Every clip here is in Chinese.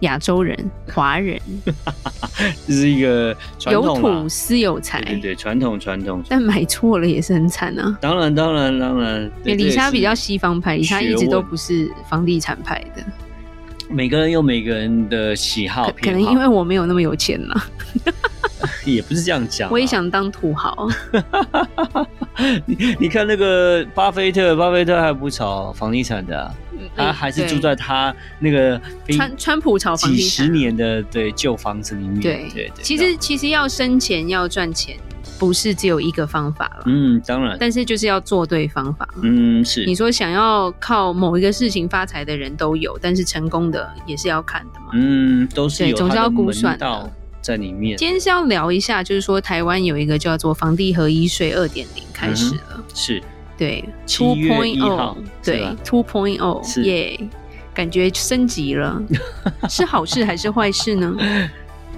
亚洲人、华人，这是一个有土私有财，对对，传统传统。但买错了也是很惨啊！当然当然当然，李莎比较西方派，李莎一直都不是房地产派的。每个人有每个人的喜好，可，可能因为我没有那么有钱了。也不是这样讲，我也想当土豪。你你看那个巴菲特，巴菲特还不炒房地产的、啊，他还是住在他那个川川普炒房地产几十年的对旧房子里面。对对对，其实其实要生钱要赚钱，不是只有一个方法了。嗯，当然，但是就是要做对方法。嗯，是。你说想要靠某一个事情发财的人都有，但是成功的也是要看的嘛。嗯，都是有总是要估算的。在里面，今天是要聊一下，就是说台湾有一个叫做房地合一税二点零开始了，嗯、是。对，two point oh，对，two point oh，耶，感觉升级了，是好事还是坏事呢？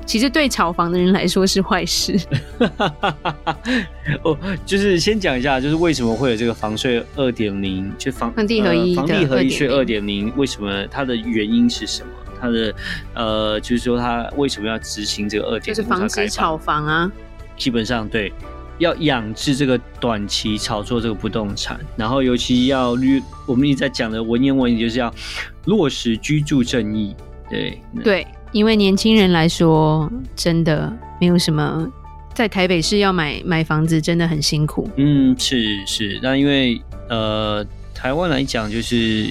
其实对炒房的人来说是坏事。哦，就是先讲一下，就是为什么会有这个房税二点零，就房房地合一、呃、房地合一税二点零，为什么它的原因是什么？他的呃，就是说他为什么要执行这个二点？就是防止炒房啊。基本上对，要养制这个短期炒作这个不动产，然后尤其要律，我们一直在讲的文言文，就是要落实居住正义。对对，因为年轻人来说，真的没有什么，在台北市要买买房子真的很辛苦。嗯，是是，那因为呃，台湾来讲，就是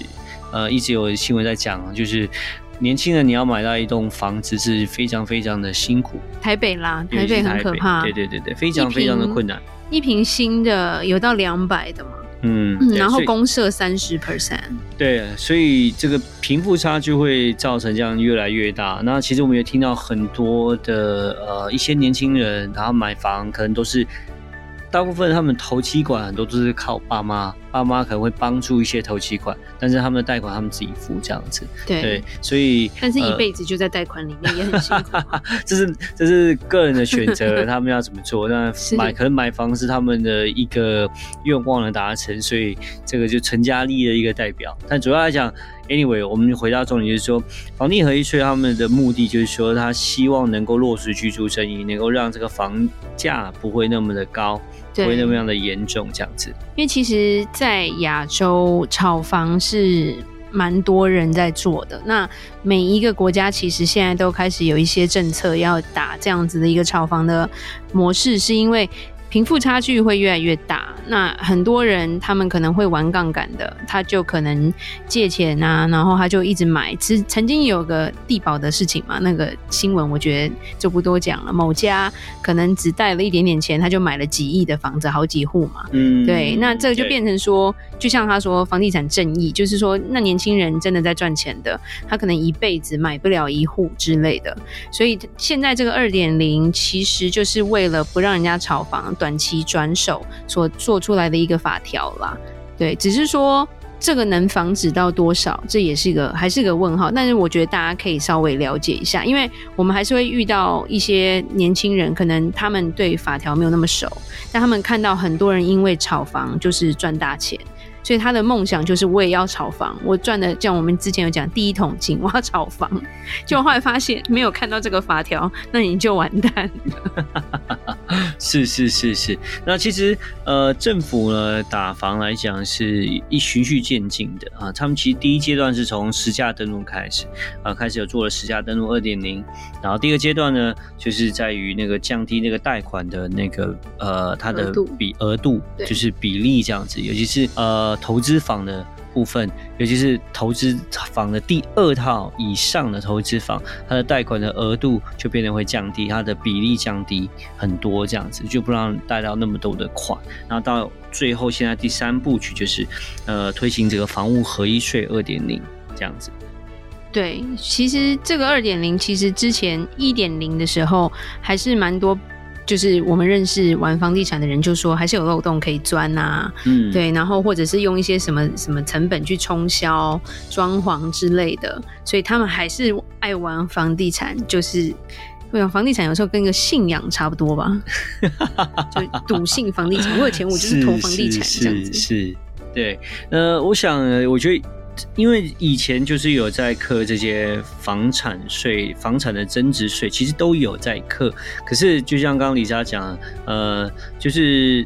呃，一直有新闻在讲，就是。年轻人，你要买到一栋房子是非常非常的辛苦。台北啦，台北很可怕。对对对对，非常非常的困难。一平新的有到两百的嘛？嗯，然后公社三十 percent。对，所以这个贫富差距会造成这样越来越大。那其实我们也听到很多的呃一些年轻人，然后买房可能都是。大部分他们头期款很多都是靠爸妈，爸妈可能会帮助一些投期款，但是他们的贷款他们自己付这样子。对，对所以但是一辈子就在贷款里面也很辛苦。这是这是个人的选择，他们要怎么做？那买可能买房是他们的一个愿望的达成，所以这个就成家立业的一个代表。但主要来讲。Anyway，我们回到重点，就是说，房地合一税他们的目的就是说，他希望能够落实居住正义，能够让这个房价不会那么的高，不会那么样的严重，这样子。因为其实，在亚洲炒房是蛮多人在做的。那每一个国家其实现在都开始有一些政策要打这样子的一个炒房的模式，是因为。贫富差距会越来越大，那很多人他们可能会玩杠杆的，他就可能借钱啊，然后他就一直买。其实曾经有个地保的事情嘛，那个新闻我觉得就不多讲了。某家可能只贷了一点点钱，他就买了几亿的房子，好几户嘛。嗯，对，那这个就变成说，就像他说房地产正义，就是说那年轻人真的在赚钱的，他可能一辈子买不了一户之类的。所以现在这个二点零其实就是为了不让人家炒房。短期转手所做出来的一个法条啦，对，只是说这个能防止到多少，这也是一个还是个问号。但是我觉得大家可以稍微了解一下，因为我们还是会遇到一些年轻人，可能他们对法条没有那么熟，但他们看到很多人因为炒房就是赚大钱。所以他的梦想就是我也要炒房，我赚的像我们之前有讲第一桶金，我要炒房。结果后来发现没有看到这个法条，那你就完蛋了。是是是是，那其实呃政府呢打房来讲是一循序渐进的啊，他们其实第一阶段是从实价登录开始啊，开始有做了实价登录二点零，然后第二阶段呢就是在于那个降低那个贷款的那个呃它的比额度，就是比例这样子，尤其是呃。呃投资房的部分，尤其是投资房的第二套以上的投资房，它的贷款的额度就变得会降低，它的比例降低很多，这样子就不让贷到那么多的款。然后到最后，现在第三部曲就是，呃，推行这个房屋合一税二点零这样子。对，其实这个二点零，其实之前一点零的时候还是蛮多。就是我们认识玩房地产的人就说，还是有漏洞可以钻呐、啊，嗯，对，然后或者是用一些什么什么成本去冲销装潢之类的，所以他们还是爱玩房地产。就是我想房地产有时候跟一个信仰差不多吧，就赌信房地产，我有钱我就是投房地产这样子，是，是，是，对，呃，我想我觉得。因为以前就是有在课这些房产税、房产的增值税，其实都有在课。可是就像刚刚里莎讲，呃，就是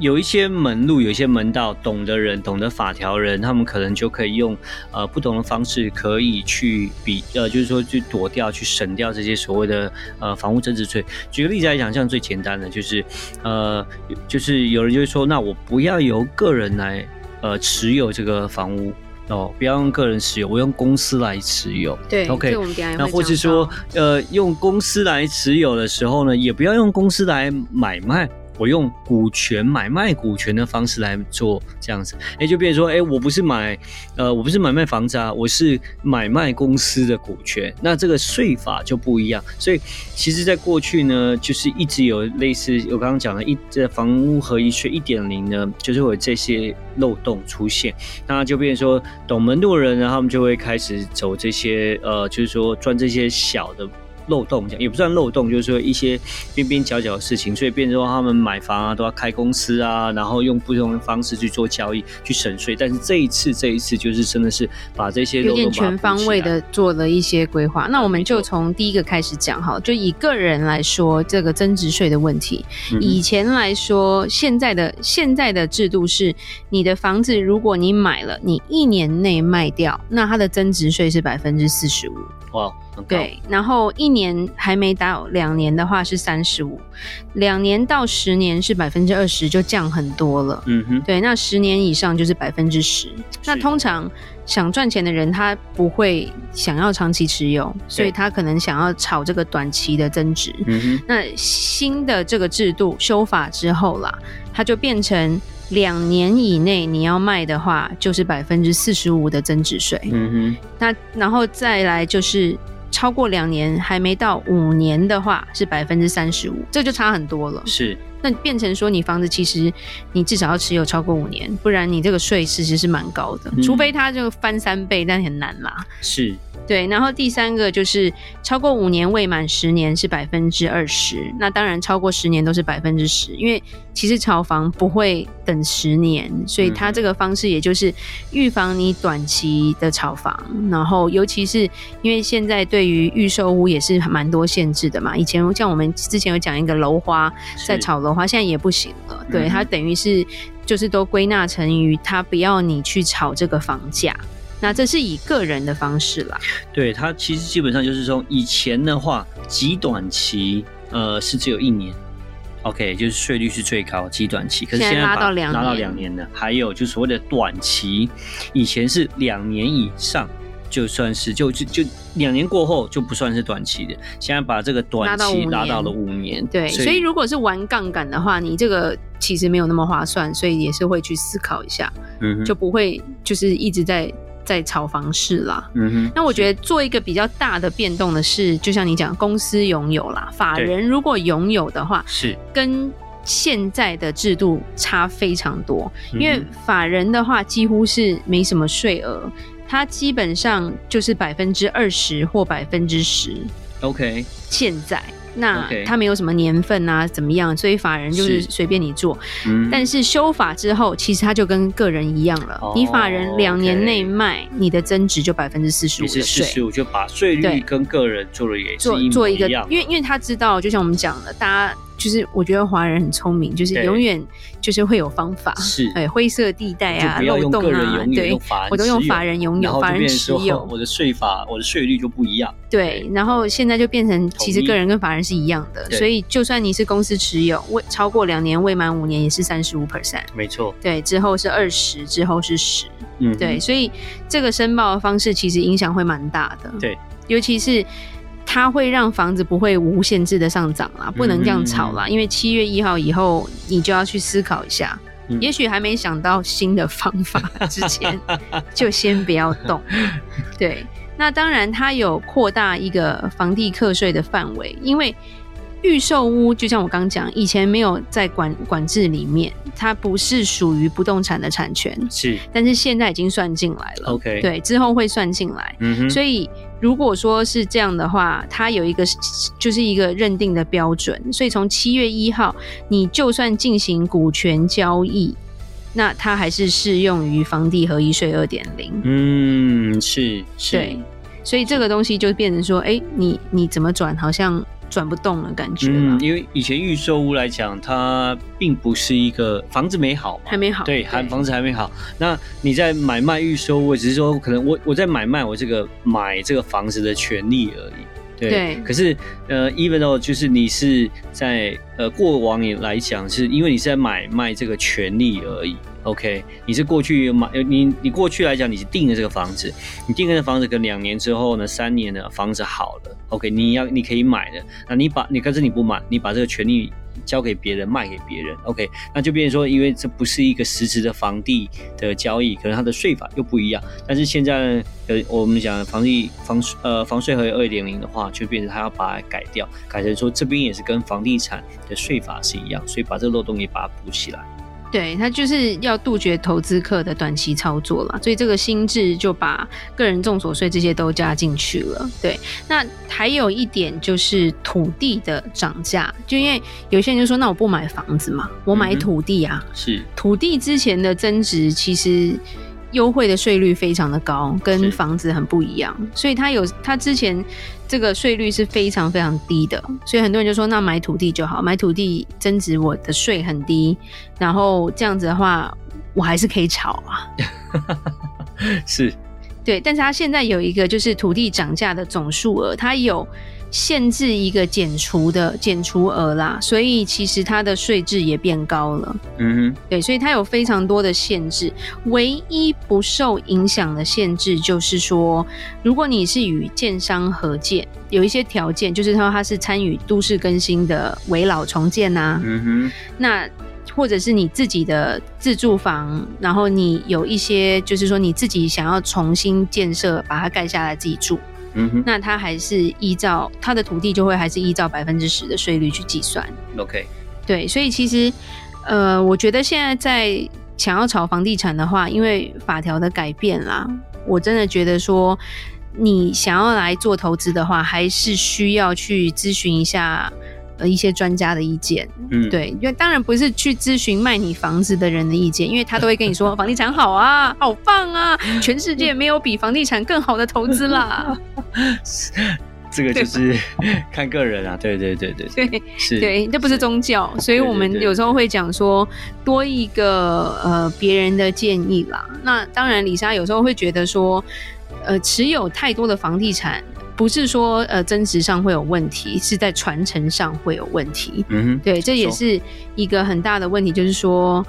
有一些门路、有一些门道，懂的人、懂得法条人，他们可能就可以用呃不同的方式，可以去比呃，就是说去躲掉、去省掉这些所谓的呃房屋增值税。举个例子来讲，像最简单的就是呃，就是有人就会说，那我不要由个人来呃持有这个房屋。哦，不要用个人持有，我用公司来持有。对，OK。那或是说，呃，用公司来持有的时候呢，也不要用公司来买卖。我用股权买卖股权的方式来做这样子，哎，就变成说，哎，我不是买，呃，我不是买卖房子啊，我是买卖公司的股权，那这个税法就不一样。所以，其实，在过去呢，就是一直有类似我刚刚讲的一这房屋合一税一点零呢，就是会有这些漏洞出现，那就变成说，懂门路的人呢，他们就会开始走这些，呃，就是说赚这些小的。漏洞讲也不算漏洞，就是说一些边边角角的事情，所以变成说他们买房啊都要开公司啊，然后用不同的方式去做交易去省税。但是这一次这一次就是真的是把这些漏洞有点全方位的做了一些规划。那我们就从第一个开始讲哈，就以个人来说这个增值税的问题。以前来说，现在的现在的制度是，你的房子如果你买了，你一年内卖掉，那它的增值税是百分之四十五。哇。对，然后一年还没到两年的话是三十五，两年到十年是百分之二十，就降很多了。嗯哼，对，那十年以上就是百分之十。那通常想赚钱的人，他不会想要长期持有，所以他可能想要炒这个短期的增值。嗯哼，那新的这个制度修法之后啦，它就变成两年以内你要卖的话，就是百分之四十五的增值税。嗯哼，那然后再来就是。超过两年还没到五年的话，是百分之三十五，这就差很多了。是，那变成说你房子其实你至少要持有超过五年，不然你这个税其实是蛮高的，嗯，除非它就翻三倍，但很难啦。是。对，然后第三个就是超过五年未满十年是百分之二十，那当然超过十年都是百分之十，因为其实炒房不会等十年，所以它这个方式也就是预防你短期的炒房，然后尤其是因为现在对于预售屋也是蛮多限制的嘛，以前像我们之前有讲一个楼花在炒楼花，现在也不行了，对，它等于是就是都归纳成于它不要你去炒这个房价。那这是以个人的方式啦，对，它其实基本上就是说，以前的话，极短期，呃，是只有一年，OK，就是税率是最高，极短期，可是现在拉到两年，拉到两年了，还有就是所谓的短期，以前是两年以上，就算是就就就两年过后就不算是短期的，现在把这个短期拉到了五年，对，所以，如果是玩杠杆的话，你这个其实没有那么划算，所以也是会去思考一下，嗯，就不会就是一直在。在炒房市啦，嗯哼，那我觉得做一个比较大的变动的是，就像你讲，公司拥有啦，法人如果拥有的话，是。跟现在的制度差非常多，因为法人的话几乎是没什么税额，它基本上就是百分之二十或百分之十，OK，现在。那他没有什么年份啊，怎么样？所以法人就是随便你做。嗯，但是修法之后，其实它就跟个人一样了。哦、你法人两年内卖你的增值就百分之四十五的税。四十五就把税率跟个人做了一。做做一个，因为因为他知道，就像我们讲的，大家。就是我觉得华人很聪明，就是永远就是会有方法，是。哎灰色地带啊、漏洞啊，对，我都用法人拥有、法人持有，我的税法、我的税率就不一样。对，然后现在就变成其实个人跟法人是一样的，所以就算你是公司持有未超过两年未满五年也是三十五 percent，没错。对，之后是二十，之后是十，嗯，对，所以这个申报的方式其实影响会蛮大的，对，尤其是。它会让房子不会无限制的上涨啦，不能这样炒啦，因为七月一号以后，你就要去思考一下，嗯、也许还没想到新的方法之前，就先不要动。对，那当然它有扩大一个房地课税的范围，因为。预售屋就像我刚讲，以前没有在管管制里面，它不是属于不动产的产权，是，但是现在已经算进来了。OK，对，之后会算进来。嗯哼，所以如果说是这样的话，它有一个就是一个认定的标准，所以从七月一号，你就算进行股权交易，那它还是适用于房地合一税二点零。嗯，是，是，对，所以这个东西就变成说，哎、欸，你你怎么转，好像。转不动了，感觉。嗯，因为以前预售屋来讲，它并不是一个房子没好，还没好，对，还房子还没好。那你在买卖预售屋，只是说可能我我在买卖我这个买这个房子的权利而已。对，对，可是呃，even though 就是你是在呃过往也来讲，是因为你是在买卖这个权利而已。OK，你是过去买你你过去来讲你是订了这个房子，你订了这个房子跟两年之后呢，三年呢房子好了，OK，你要你可以买的，那你把你可是你不买，你把这个权利。交给别人，卖给别人，OK，那就变成说，因为这不是一个实质的房地的交易，可能它的税法又不一样。但是现在，呃，我们讲房地房呃房税和二点零的话，就变成他要把它改掉，改成说这边也是跟房地产的税法是一样，所以把这个漏洞也把它补起来。对，他就是要杜绝投资客的短期操作了，所以这个新制就把个人重所税这些都加进去了。对，那还有一点就是土地的涨价，就因为有些人就说，那我不买房子嘛，我买土地啊。嗯、是，土地之前的增值其实。优惠的税率非常的高，跟房子很不一样，所以它有它之前这个税率是非常非常低的，所以很多人就说，那买土地就好，买土地增值我的税很低，然后这样子的话我还是可以炒啊，是，对，但是它现在有一个就是土地涨价的总数额，它有。限制一个减除的减除额啦，所以其实它的税制也变高了。嗯哼，对，所以它有非常多的限制。唯一不受影响的限制就是说，如果你是与建商合建，有一些条件，就是说它是参与都市更新的围老重建呐、啊。嗯哼，那或者是你自己的自住房，然后你有一些就是说你自己想要重新建设，把它盖下来自己住。那他还是依照他的土地就会还是依照百分之十的税率去计算。OK，对，所以其实呃，我觉得现在在想要炒房地产的话，因为法条的改变啦，我真的觉得说你想要来做投资的话，还是需要去咨询一下。呃，一些专家的意见，嗯，对，因为当然不是去咨询卖你房子的人的意见，因为他都会跟你说房地产好啊，好棒啊，全世界没有比房地产更好的投资啦。这个就是看个人啊，对对对对对，对是，对，这不是宗教，所以我们有时候会讲说多一个呃别人的建议啦。那当然，李莎有时候会觉得说，呃，持有太多的房地产。不是说呃增值上会有问题，是在传承上会有问题。嗯哼，对，这也是一个很大的问题。就是说，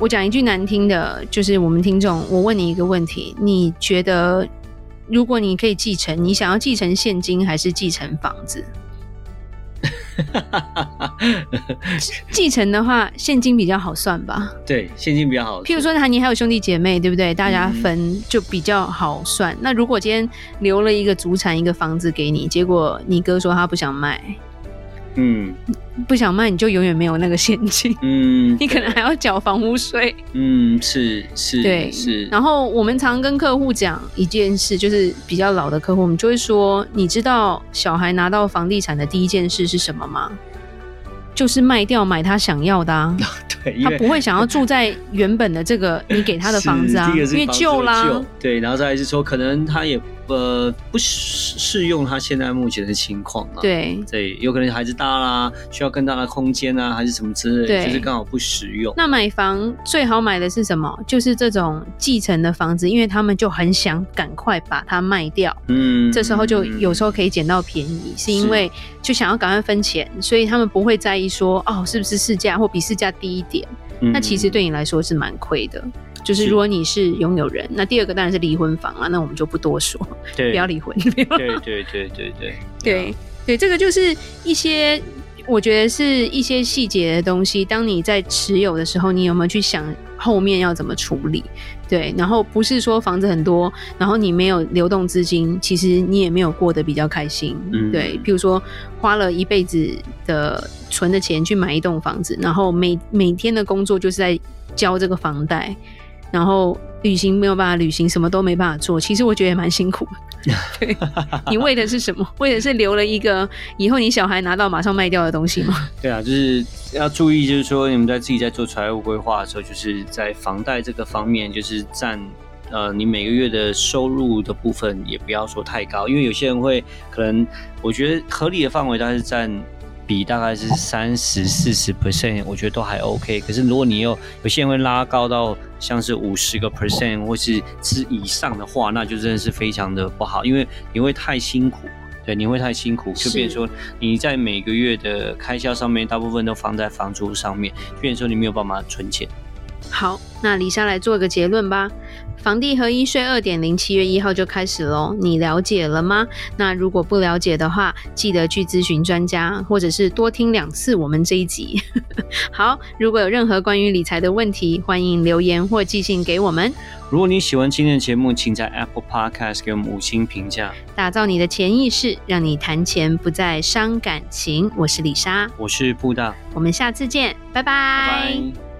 我讲一句难听的，就是我们听众，我问你一个问题：你觉得如果你可以继承，你想要继承现金还是继承房子？继承的话，现金比较好算吧？对，现金比较好。譬如说，他你还有兄弟姐妹，对不对？大家分就比较好算。嗯、那如果今天留了一个祖产，一个房子给你，结果你哥说他不想卖。嗯，不想卖，你就永远没有那个现金。嗯，你可能还要缴房屋税。嗯，是是，对是。然后我们常跟客户讲一件事，就是比较老的客户，我们就会说：你知道小孩拿到房地产的第一件事是什么吗？就是卖掉买他想要的啊。对，他不会想要住在原本的这个你给他的 房子啊，因为旧啦。对，然后再来是说，可能他也。呃，不适适用他现在目前的情况啊。对，对，有可能孩子大啦，需要更大的空间啊，还是什么之类的，就是刚好不实用。那买房最好买的是什么？就是这种继承的房子，因为他们就很想赶快把它卖掉。嗯，这时候就有时候可以捡到便宜，嗯、是因为就想要赶快分钱，所以他们不会在意说哦，是不是市价或比市价低一点。嗯、那其实对你来说是蛮亏的。就是如果你是拥有人，那第二个当然是离婚房了，那我们就不多说，不要离婚。对对对对对对对，这个就是一些。我觉得是一些细节的东西。当你在持有的时候，你有没有去想后面要怎么处理？对，然后不是说房子很多，然后你没有流动资金，其实你也没有过得比较开心。嗯、对，比如说花了一辈子的存的钱去买一栋房子，然后每每天的工作就是在交这个房贷。然后旅行没有办法旅行，什么都没办法做。其实我觉得也蛮辛苦的。对，你为的是什么？为的是留了一个以后你小孩拿到马上卖掉的东西吗？对啊，就是要注意，就是说你们在自己在做财务规划的时候，就是在房贷这个方面，就是占呃你每个月的收入的部分也不要说太高，因为有些人会可能我觉得合理的范围大概是占。比大概是三十四十 percent，我觉得都还 OK。可是如果你有有些人会拉高到像是五十个 percent 或是之以上的话，那就真的是非常的不好，因为你会太辛苦，对，你会太辛苦，就变成说你在每个月的开销上面，大部分都放在房租上面，就变成说你没有办法存钱。好，那李莎来做个结论吧。房地合一税二点零七月一号就开始喽，你了解了吗？那如果不了解的话，记得去咨询专家，或者是多听两次我们这一集。好，如果有任何关于理财的问题，欢迎留言或寄信给我们。如果你喜欢今天的节目，请在 Apple Podcast 给我们五星评价。打造你的潜意识，让你谈钱不再伤感情。我是李莎，我是布大，我们下次见，拜拜。拜拜。